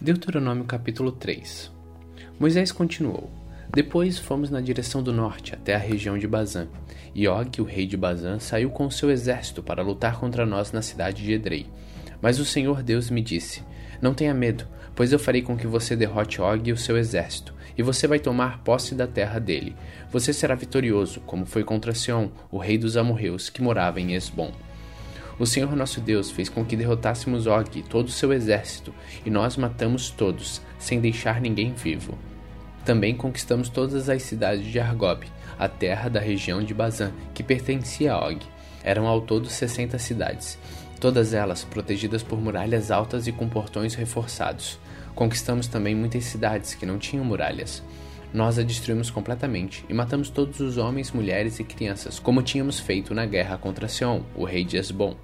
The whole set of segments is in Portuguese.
Deuteronômio capítulo 3 Moisés continuou: Depois fomos na direção do norte, até a região de Bazã. E Og, o rei de Bazã, saiu com seu exército para lutar contra nós na cidade de Edrei. Mas o Senhor Deus me disse: Não tenha medo, pois eu farei com que você derrote Og e o seu exército, e você vai tomar posse da terra dele. Você será vitorioso, como foi contra Sião, o rei dos amorreus, que morava em Esbom. O Senhor nosso Deus fez com que derrotássemos Og e todo o seu exército, e nós matamos todos, sem deixar ninguém vivo. Também conquistamos todas as cidades de Argob, a terra da região de Bazã, que pertencia a Og. Eram ao todo sessenta cidades, todas elas protegidas por muralhas altas e com portões reforçados. Conquistamos também muitas cidades que não tinham muralhas. Nós a destruímos completamente e matamos todos os homens, mulheres e crianças, como tínhamos feito na guerra contra Seon, o rei de Esbom.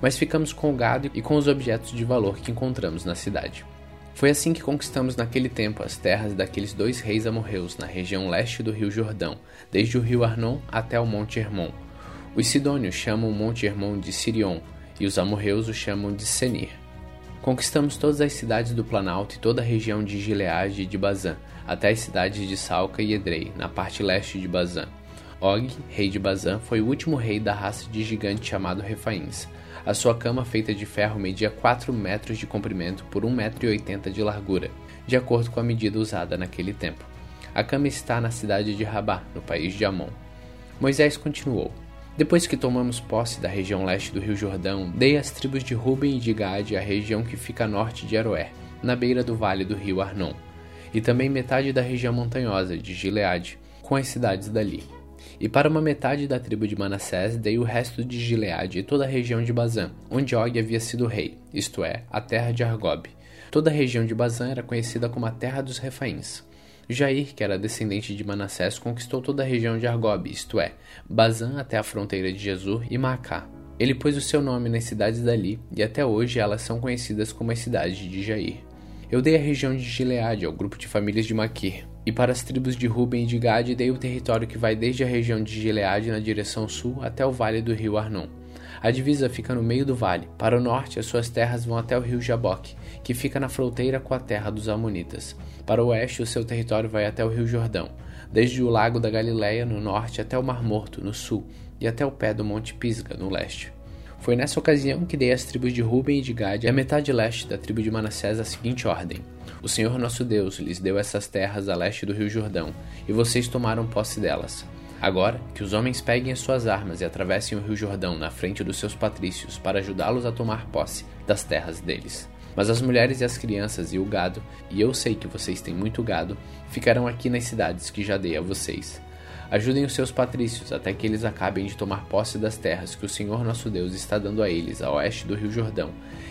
Mas ficamos com o gado e com os objetos de valor que encontramos na cidade. Foi assim que conquistamos naquele tempo as terras daqueles dois reis amorreus na região leste do rio Jordão, desde o rio Arnon até o Monte Hermon. Os sidônios chamam o Monte Hermon de Sirion e os amorreus o chamam de Senir. Conquistamos todas as cidades do Planalto e toda a região de Gileade e de Bazã, até as cidades de Salca e Edrei, na parte leste de Bazã. Og, rei de Bazã, foi o último rei da raça de gigante chamado Refaíns. A sua cama feita de ferro media 4 metros de comprimento por 1,80 metro de largura, de acordo com a medida usada naquele tempo. A cama está na cidade de Rabá, no país de Amon. Moisés continuou: Depois que tomamos posse da região leste do rio Jordão, dei às tribos de Ruben e de Gade a região que fica a norte de Aroé, na beira do vale do rio Arnon e também metade da região montanhosa de Gileade, com as cidades dali. E para uma metade da tribo de Manassés dei o resto de Gileade e toda a região de Bazã, onde Og havia sido rei, isto é, a terra de Argob. Toda a região de Bazã era conhecida como a terra dos Refaíns. Jair, que era descendente de Manassés, conquistou toda a região de Argob, isto é, Bazã até a fronteira de Jesus e Macá. Ele pôs o seu nome nas cidades dali, e até hoje elas são conhecidas como as cidades de Jair. Eu dei a região de Gileade ao grupo de famílias de Maquir, e para as tribos de Ruben e de Gade dei o território que vai desde a região de Gileade na direção sul até o vale do rio Arnon. A divisa fica no meio do vale. Para o norte, as suas terras vão até o rio Jaboque, que fica na fronteira com a terra dos Amonitas. Para o oeste, o seu território vai até o rio Jordão, desde o lago da Galileia no norte até o Mar Morto no sul e até o pé do Monte Pisga no leste. Foi nessa ocasião que dei às tribos de Ruben e de Gade a metade leste da tribo de Manassés a seguinte ordem: O Senhor nosso Deus lhes deu essas terras a leste do rio Jordão, e vocês tomaram posse delas. Agora, que os homens peguem as suas armas e atravessem o rio Jordão na frente dos seus patrícios para ajudá-los a tomar posse das terras deles. Mas as mulheres e as crianças e o gado, e eu sei que vocês têm muito gado, ficarão aqui nas cidades que já dei a vocês. Ajudem os seus patrícios até que eles acabem de tomar posse das terras que o Senhor nosso Deus está dando a eles a oeste do Rio Jordão,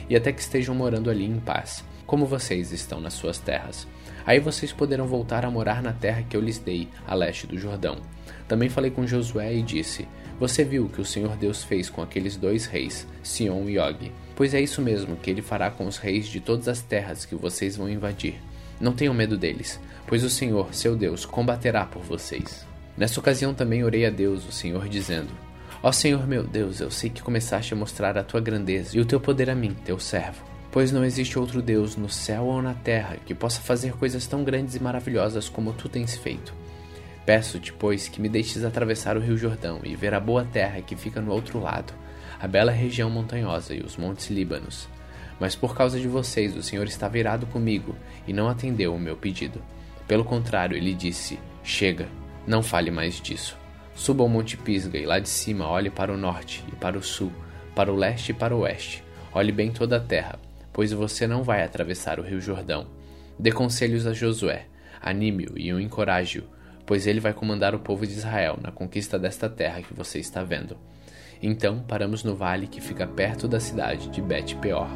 e até que estejam morando ali em paz, como vocês estão nas suas terras. Aí vocês poderão voltar a morar na terra que eu lhes dei, a leste do Jordão. Também falei com Josué e disse: Você viu o que o Senhor Deus fez com aqueles dois reis, Sion e Og. Pois é isso mesmo que ele fará com os reis de todas as terras que vocês vão invadir. Não tenham medo deles, pois o Senhor, seu Deus, combaterá por vocês. Nessa ocasião também orei a Deus, o Senhor, dizendo: Ó Senhor meu Deus, eu sei que começaste a mostrar a tua grandeza e o teu poder a mim, teu servo. Pois não existe outro Deus no céu ou na terra que possa fazer coisas tão grandes e maravilhosas como tu tens feito. Peço-te, pois, que me deixes atravessar o rio Jordão e ver a boa terra que fica no outro lado, a bela região montanhosa e os montes Líbanos. Mas por causa de vocês, o Senhor está virado comigo e não atendeu o meu pedido. Pelo contrário, ele disse: Chega, não fale mais disso. Suba ao Monte Pisga e lá de cima olhe para o norte e para o sul, para o leste e para o oeste. Olhe bem toda a terra, pois você não vai atravessar o rio Jordão. Dê conselhos a Josué, anime-o e o encoraje-o, pois ele vai comandar o povo de Israel na conquista desta terra que você está vendo. Então paramos no vale que fica perto da cidade de Bet-peor.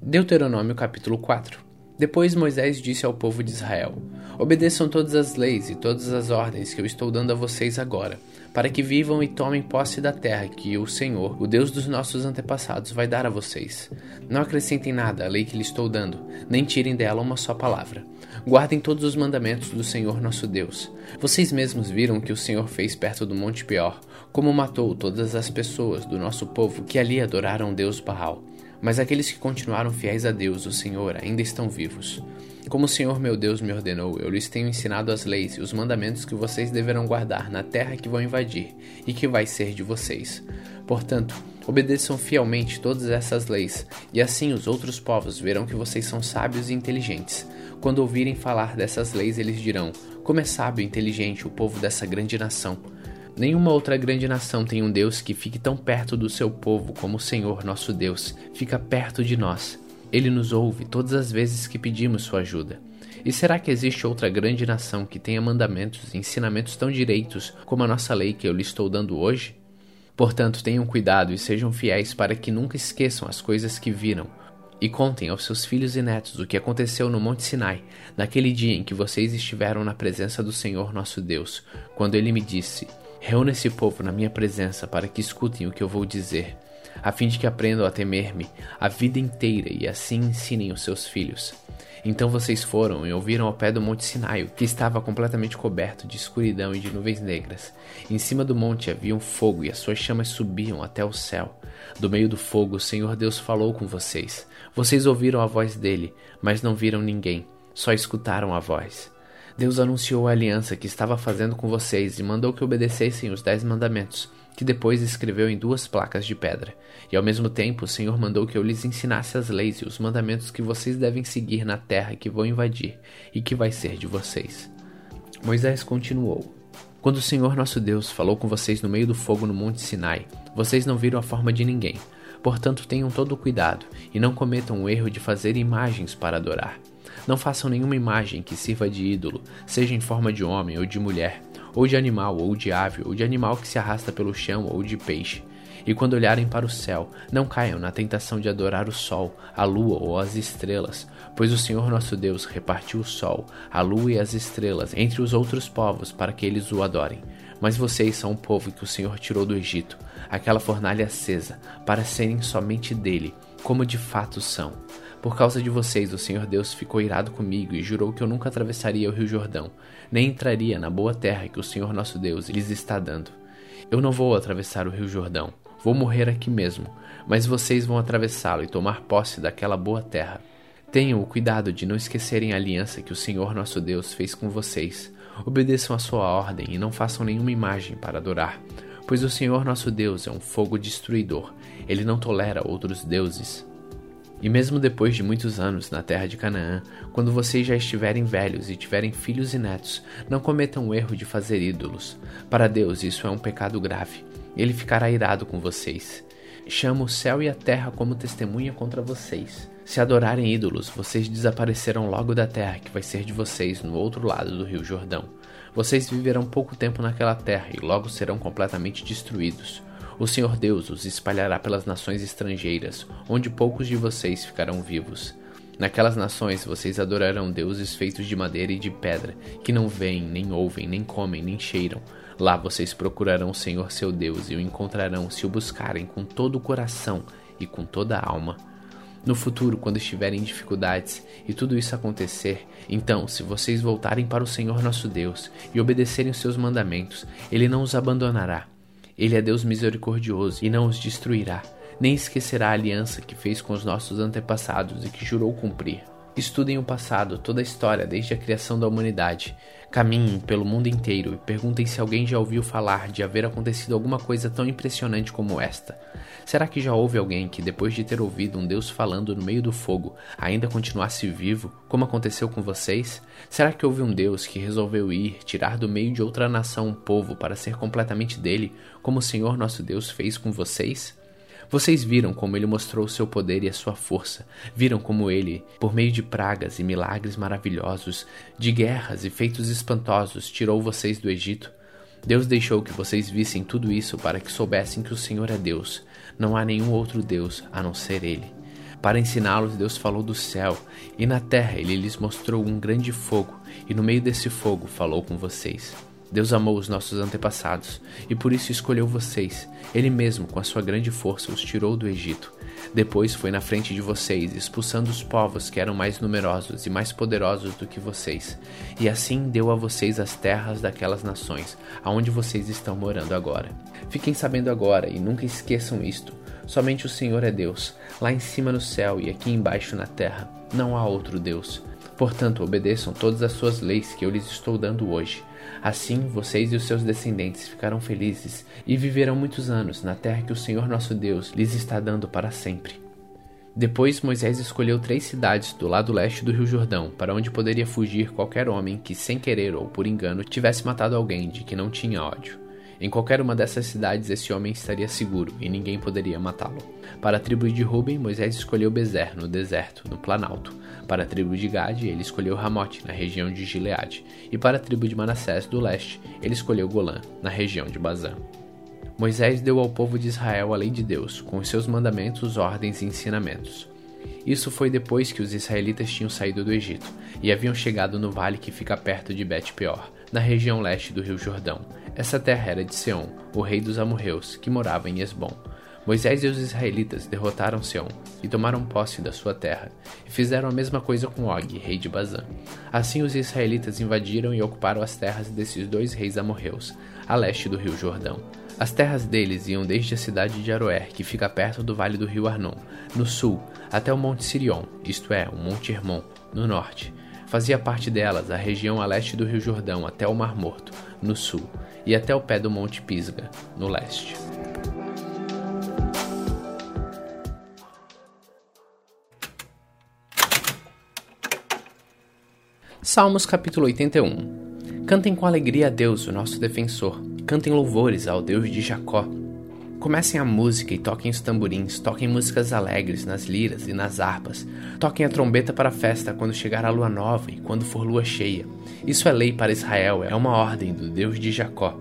Deuteronômio capítulo 4 Depois Moisés disse ao povo de Israel: Obedeçam todas as leis e todas as ordens que eu estou dando a vocês agora, para que vivam e tomem posse da terra que o Senhor, o Deus dos nossos antepassados, vai dar a vocês. Não acrescentem nada à lei que lhe estou dando, nem tirem dela uma só palavra. Guardem todos os mandamentos do Senhor nosso Deus. Vocês mesmos viram o que o Senhor fez perto do Monte Peor, como matou todas as pessoas do nosso povo que ali adoraram Deus Baal. Mas aqueles que continuaram fiéis a Deus, o Senhor, ainda estão vivos. Como o Senhor meu Deus me ordenou, eu lhes tenho ensinado as leis e os mandamentos que vocês deverão guardar na terra que vão invadir e que vai ser de vocês. Portanto, obedeçam fielmente todas essas leis, e assim os outros povos verão que vocês são sábios e inteligentes. Quando ouvirem falar dessas leis, eles dirão: Como é sábio e inteligente o povo dessa grande nação. Nenhuma outra grande nação tem um Deus que fique tão perto do seu povo como o Senhor nosso Deus fica perto de nós. Ele nos ouve todas as vezes que pedimos sua ajuda. E será que existe outra grande nação que tenha mandamentos e ensinamentos tão direitos como a nossa lei que eu lhe estou dando hoje? Portanto, tenham cuidado e sejam fiéis para que nunca esqueçam as coisas que viram, e contem aos seus filhos e netos o que aconteceu no Monte Sinai, naquele dia em que vocês estiveram na presença do Senhor nosso Deus, quando ele me disse: Reúna esse povo na minha presença para que escutem o que eu vou dizer, a fim de que aprendam a temer-me a vida inteira e assim ensinem os seus filhos. Então vocês foram e ouviram ao pé do monte Sinai, que estava completamente coberto de escuridão e de nuvens negras. Em cima do monte havia um fogo e as suas chamas subiam até o céu. Do meio do fogo, o Senhor Deus falou com vocês. Vocês ouviram a voz dele, mas não viram ninguém, só escutaram a voz. Deus anunciou a aliança que estava fazendo com vocês e mandou que obedecessem os dez mandamentos, que depois escreveu em duas placas de pedra. E ao mesmo tempo o Senhor mandou que eu lhes ensinasse as leis e os mandamentos que vocês devem seguir na terra que vão invadir e que vai ser de vocês. Moisés continuou: Quando o Senhor nosso Deus falou com vocês no meio do fogo no Monte Sinai, vocês não viram a forma de ninguém. Portanto, tenham todo o cuidado e não cometam o erro de fazer imagens para adorar. Não façam nenhuma imagem que sirva de ídolo, seja em forma de homem ou de mulher, ou de animal, ou de ave, ou de animal que se arrasta pelo chão, ou de peixe. E quando olharem para o céu, não caiam na tentação de adorar o sol, a lua ou as estrelas, pois o Senhor nosso Deus repartiu o sol, a lua e as estrelas entre os outros povos para que eles o adorem. Mas vocês são um povo que o Senhor tirou do Egito, aquela fornalha acesa, para serem somente dele, como de fato são. Por causa de vocês, o Senhor Deus ficou irado comigo e jurou que eu nunca atravessaria o rio Jordão, nem entraria na boa terra que o Senhor nosso Deus lhes está dando. Eu não vou atravessar o rio Jordão, vou morrer aqui mesmo, mas vocês vão atravessá-lo e tomar posse daquela boa terra. Tenham o cuidado de não esquecerem a aliança que o Senhor nosso Deus fez com vocês. Obedeçam a sua ordem e não façam nenhuma imagem para adorar, pois o Senhor nosso Deus é um fogo destruidor. Ele não tolera outros deuses. E mesmo depois de muitos anos na terra de Canaã, quando vocês já estiverem velhos e tiverem filhos e netos, não cometam o erro de fazer ídolos. Para Deus, isso é um pecado grave. Ele ficará irado com vocês. Chama o céu e a terra como testemunha contra vocês. Se adorarem ídolos, vocês desaparecerão logo da terra que vai ser de vocês no outro lado do rio Jordão. Vocês viverão pouco tempo naquela terra e logo serão completamente destruídos. O Senhor Deus os espalhará pelas nações estrangeiras, onde poucos de vocês ficarão vivos. Naquelas nações vocês adorarão deuses feitos de madeira e de pedra, que não veem, nem ouvem, nem comem, nem cheiram. Lá vocês procurarão o Senhor seu Deus e o encontrarão se o buscarem com todo o coração e com toda a alma. No futuro, quando estiverem em dificuldades e tudo isso acontecer, então, se vocês voltarem para o Senhor nosso Deus e obedecerem os seus mandamentos, ele não os abandonará ele é Deus misericordioso e não os destruirá, nem esquecerá a aliança que fez com os nossos antepassados e que jurou cumprir. Estudem o passado, toda a história desde a criação da humanidade. Caminhem pelo mundo inteiro e perguntem se alguém já ouviu falar de haver acontecido alguma coisa tão impressionante como esta. Será que já houve alguém que, depois de ter ouvido um Deus falando no meio do fogo, ainda continuasse vivo, como aconteceu com vocês? Será que houve um Deus que resolveu ir, tirar do meio de outra nação um povo para ser completamente dele, como o Senhor nosso Deus fez com vocês? Vocês viram como ele mostrou o seu poder e a sua força. Viram como ele, por meio de pragas e milagres maravilhosos, de guerras e feitos espantosos, tirou vocês do Egito. Deus deixou que vocês vissem tudo isso para que soubessem que o Senhor é Deus. Não há nenhum outro Deus a não ser Ele. Para ensiná-los, Deus falou do céu, e na terra ele lhes mostrou um grande fogo, e no meio desse fogo falou com vocês. Deus amou os nossos antepassados e por isso escolheu vocês. Ele mesmo, com a sua grande força, os tirou do Egito. Depois foi na frente de vocês, expulsando os povos que eram mais numerosos e mais poderosos do que vocês. E assim deu a vocês as terras daquelas nações, aonde vocês estão morando agora. Fiquem sabendo agora e nunca esqueçam isto. Somente o Senhor é Deus, lá em cima no céu e aqui embaixo na terra. Não há outro Deus. Portanto, obedeçam todas as suas leis que eu lhes estou dando hoje. Assim, vocês e os seus descendentes ficarão felizes e viverão muitos anos na terra que o Senhor nosso Deus lhes está dando para sempre. Depois Moisés escolheu três cidades do lado leste do Rio Jordão, para onde poderia fugir qualquer homem que, sem querer ou por engano, tivesse matado alguém de que não tinha ódio. Em qualquer uma dessas cidades esse homem estaria seguro e ninguém poderia matá-lo. Para a tribo de Ruben, Moisés escolheu Bezer, no deserto, no planalto. Para a tribo de Gade, ele escolheu Ramote, na região de Gileade. E para a tribo de Manassés, do leste, ele escolheu Golã, na região de Bazã. Moisés deu ao povo de Israel a lei de Deus, com seus mandamentos, ordens e ensinamentos. Isso foi depois que os israelitas tinham saído do Egito e haviam chegado no vale que fica perto de Bet-peor, na região leste do rio Jordão. Essa terra era de Seom, o rei dos amorreus, que morava em Esbom. Moisés e os israelitas derrotaram Seom e tomaram posse da sua terra, e fizeram a mesma coisa com Og, rei de Bazã. Assim os israelitas invadiram e ocuparam as terras desses dois reis amorreus, a leste do rio Jordão. As terras deles iam desde a cidade de Aroer, que fica perto do vale do rio Arnon, no sul, até o Monte Sirion, isto é, o Monte Hermon, no norte. Fazia parte delas a região a leste do rio Jordão até o Mar Morto, no sul, e até o pé do Monte Pisga, no leste. Salmos capítulo 81 Cantem com alegria a Deus, o nosso defensor Cantem louvores ao Deus de Jacó. Comecem a música e toquem os tamborins, toquem músicas alegres nas liras e nas harpas. Toquem a trombeta para a festa quando chegar a lua nova e quando for lua cheia. Isso é lei para Israel, é uma ordem do Deus de Jacó.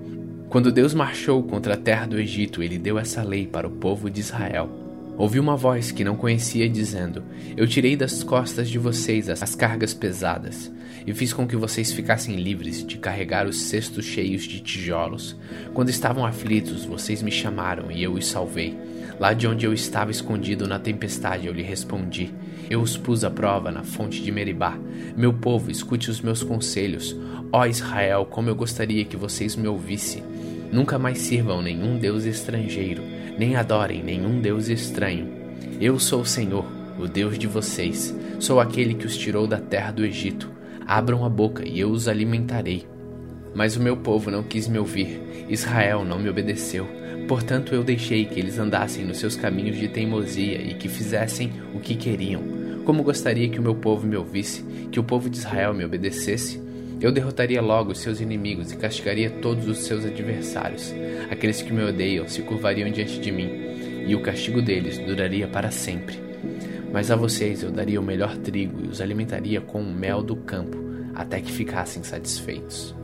Quando Deus marchou contra a terra do Egito, ele deu essa lei para o povo de Israel. Ouvi uma voz que não conhecia dizendo: Eu tirei das costas de vocês as cargas pesadas, e fiz com que vocês ficassem livres de carregar os cestos cheios de tijolos. Quando estavam aflitos, vocês me chamaram e eu os salvei. Lá de onde eu estava escondido na tempestade, eu lhe respondi. Eu os pus à prova na fonte de Meribá. Meu povo, escute os meus conselhos. Ó Israel, como eu gostaria que vocês me ouvissem. Nunca mais sirvam nenhum Deus estrangeiro nem adorem nenhum Deus estranho. Eu sou o Senhor, o Deus de vocês. Sou aquele que os tirou da terra do Egito. Abram a boca e eu os alimentarei. Mas o meu povo não quis me ouvir, Israel não me obedeceu. Portanto, eu deixei que eles andassem nos seus caminhos de teimosia e que fizessem o que queriam. Como gostaria que o meu povo me ouvisse, que o povo de Israel me obedecesse? Eu derrotaria logo os seus inimigos e castigaria todos os seus adversários. Aqueles que me odeiam se curvariam diante de mim, e o castigo deles duraria para sempre. Mas a vocês eu daria o melhor trigo e os alimentaria com o mel do campo, até que ficassem satisfeitos.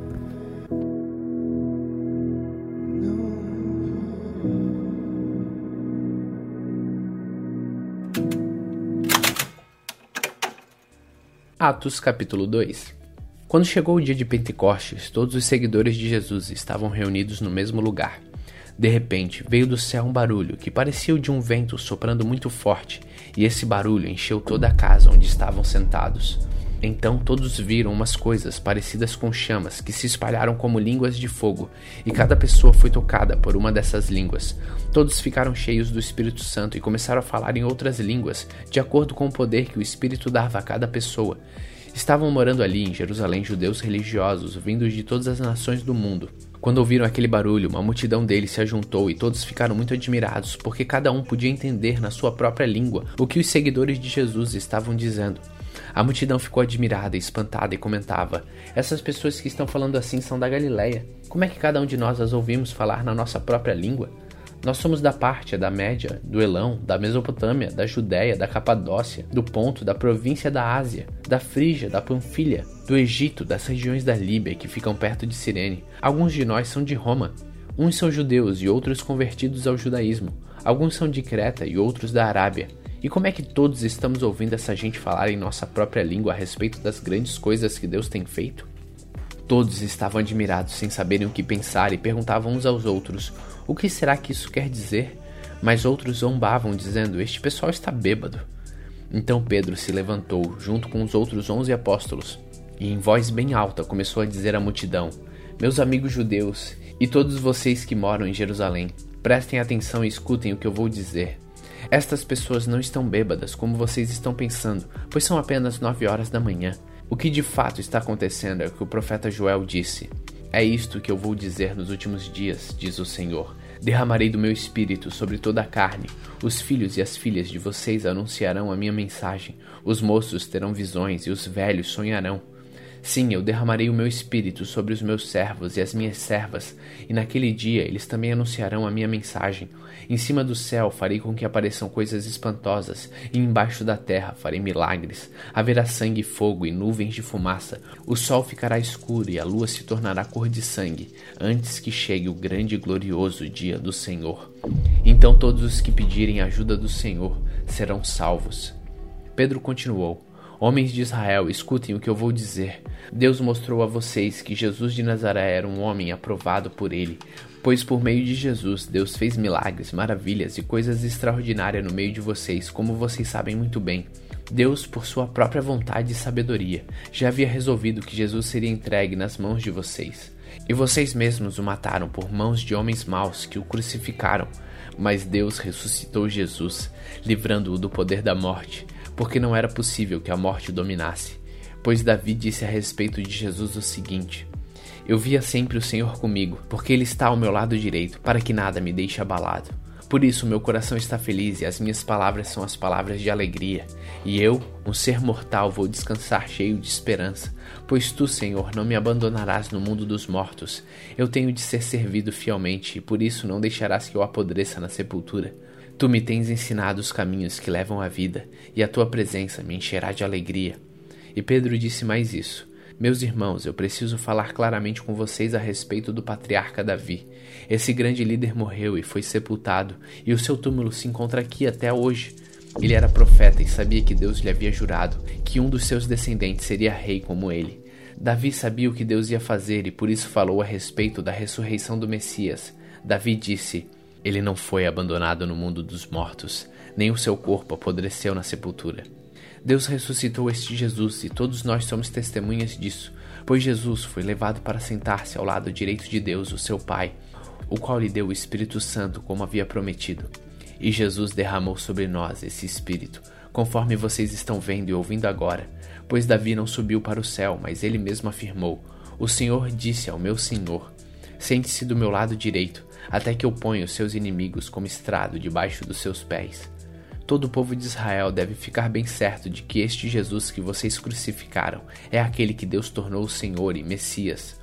Atos capítulo 2 quando chegou o dia de Pentecostes, todos os seguidores de Jesus estavam reunidos no mesmo lugar. De repente, veio do céu um barulho que parecia o de um vento soprando muito forte, e esse barulho encheu toda a casa onde estavam sentados. Então todos viram umas coisas parecidas com chamas que se espalharam como línguas de fogo, e cada pessoa foi tocada por uma dessas línguas. Todos ficaram cheios do Espírito Santo e começaram a falar em outras línguas, de acordo com o poder que o Espírito dava a cada pessoa. Estavam morando ali em Jerusalém judeus religiosos vindos de todas as nações do mundo. Quando ouviram aquele barulho, uma multidão deles se ajuntou e todos ficaram muito admirados, porque cada um podia entender na sua própria língua o que os seguidores de Jesus estavam dizendo. A multidão ficou admirada espantada e comentava: Essas pessoas que estão falando assim são da Galileia. Como é que cada um de nós as ouvimos falar na nossa própria língua? Nós somos da Pártia, da Média, do Elão, da Mesopotâmia, da Judéia, da Capadócia, do Ponto, da província da Ásia, da Frígia, da Panfilha, do Egito, das regiões da Líbia que ficam perto de Cirene. Alguns de nós são de Roma. Uns são judeus e outros convertidos ao judaísmo. Alguns são de Creta e outros da Arábia. E como é que todos estamos ouvindo essa gente falar em nossa própria língua a respeito das grandes coisas que Deus tem feito? Todos estavam admirados, sem saberem o que pensar, e perguntavam uns aos outros: O que será que isso quer dizer? Mas outros zombavam, dizendo: Este pessoal está bêbado. Então Pedro se levantou, junto com os outros onze apóstolos, e em voz bem alta começou a dizer à multidão: Meus amigos judeus, e todos vocês que moram em Jerusalém, prestem atenção e escutem o que eu vou dizer. Estas pessoas não estão bêbadas como vocês estão pensando, pois são apenas nove horas da manhã. O que de fato está acontecendo é o que o profeta Joel disse. É isto que eu vou dizer nos últimos dias, diz o Senhor. Derramarei do meu espírito sobre toda a carne. Os filhos e as filhas de vocês anunciarão a minha mensagem. Os moços terão visões e os velhos sonharão. Sim, eu derramarei o meu espírito sobre os meus servos e as minhas servas, e naquele dia eles também anunciarão a minha mensagem. Em cima do céu farei com que apareçam coisas espantosas, e embaixo da terra farei milagres. Haverá sangue, fogo e nuvens de fumaça. O sol ficará escuro e a lua se tornará cor de sangue, antes que chegue o grande e glorioso dia do Senhor. Então todos os que pedirem ajuda do Senhor serão salvos. Pedro continuou. Homens de Israel, escutem o que eu vou dizer. Deus mostrou a vocês que Jesus de Nazaré era um homem aprovado por ele, pois por meio de Jesus Deus fez milagres, maravilhas e coisas extraordinárias no meio de vocês, como vocês sabem muito bem. Deus, por sua própria vontade e sabedoria, já havia resolvido que Jesus seria entregue nas mãos de vocês. E vocês mesmos o mataram por mãos de homens maus que o crucificaram. Mas Deus ressuscitou Jesus, livrando-o do poder da morte porque não era possível que a morte o dominasse. Pois Davi disse a respeito de Jesus o seguinte: Eu via sempre o Senhor comigo, porque Ele está ao meu lado direito, para que nada me deixe abalado. Por isso meu coração está feliz e as minhas palavras são as palavras de alegria. E eu, um ser mortal, vou descansar cheio de esperança, pois tu, Senhor, não me abandonarás no mundo dos mortos. Eu tenho de ser servido fielmente, e por isso não deixarás que eu apodreça na sepultura. Tu me tens ensinado os caminhos que levam à vida, e a tua presença me encherá de alegria. E Pedro disse mais isso: Meus irmãos, eu preciso falar claramente com vocês a respeito do patriarca Davi. Esse grande líder morreu e foi sepultado, e o seu túmulo se encontra aqui até hoje. Ele era profeta e sabia que Deus lhe havia jurado que um dos seus descendentes seria rei como ele. Davi sabia o que Deus ia fazer e por isso falou a respeito da ressurreição do Messias. Davi disse: ele não foi abandonado no mundo dos mortos, nem o seu corpo apodreceu na sepultura. Deus ressuscitou este Jesus e todos nós somos testemunhas disso, pois Jesus foi levado para sentar-se ao lado direito de Deus, o seu Pai, o qual lhe deu o Espírito Santo como havia prometido. E Jesus derramou sobre nós esse Espírito, conforme vocês estão vendo e ouvindo agora, pois Davi não subiu para o céu, mas ele mesmo afirmou: O Senhor disse ao meu Senhor: Sente-se do meu lado direito até que eu ponha os seus inimigos como estrado debaixo dos seus pés. Todo o povo de Israel deve ficar bem certo de que este Jesus que vocês crucificaram é aquele que Deus tornou Senhor e Messias.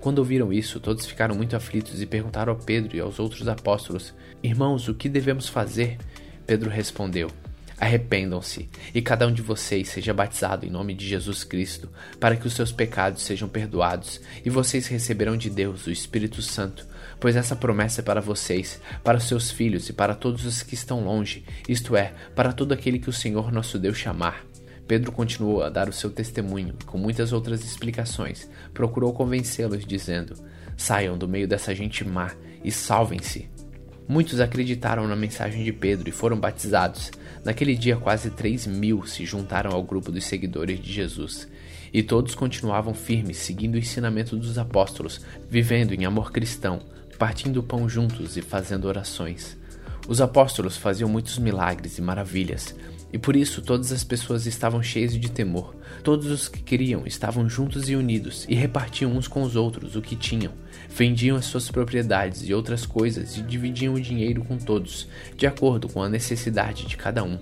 Quando ouviram isso, todos ficaram muito aflitos e perguntaram a Pedro e aos outros apóstolos: Irmãos, o que devemos fazer? Pedro respondeu: Arrependam-se e cada um de vocês seja batizado em nome de Jesus Cristo, para que os seus pecados sejam perdoados, e vocês receberão de Deus o Espírito Santo, pois essa promessa é para vocês, para seus filhos e para todos os que estão longe, isto é, para todo aquele que o Senhor nosso Deus chamar. Pedro continuou a dar o seu testemunho e, com muitas outras explicações, procurou convencê-los, dizendo: Saiam do meio dessa gente má e salvem-se. Muitos acreditaram na mensagem de Pedro e foram batizados. Naquele dia, quase 3 mil se juntaram ao grupo dos seguidores de Jesus. E todos continuavam firmes, seguindo o ensinamento dos apóstolos, vivendo em amor cristão, partindo o pão juntos e fazendo orações. Os apóstolos faziam muitos milagres e maravilhas, e por isso todas as pessoas estavam cheias de temor. Todos os que queriam estavam juntos e unidos e repartiam uns com os outros o que tinham. Vendiam as suas propriedades e outras coisas e dividiam o dinheiro com todos, de acordo com a necessidade de cada um.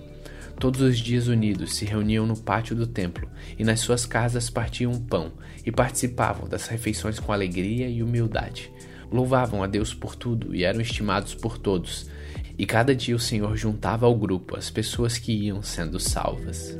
Todos os dias unidos se reuniam no pátio do templo e nas suas casas partiam pão e participavam das refeições com alegria e humildade. Louvavam a Deus por tudo e eram estimados por todos. E cada dia o Senhor juntava ao grupo as pessoas que iam sendo salvas.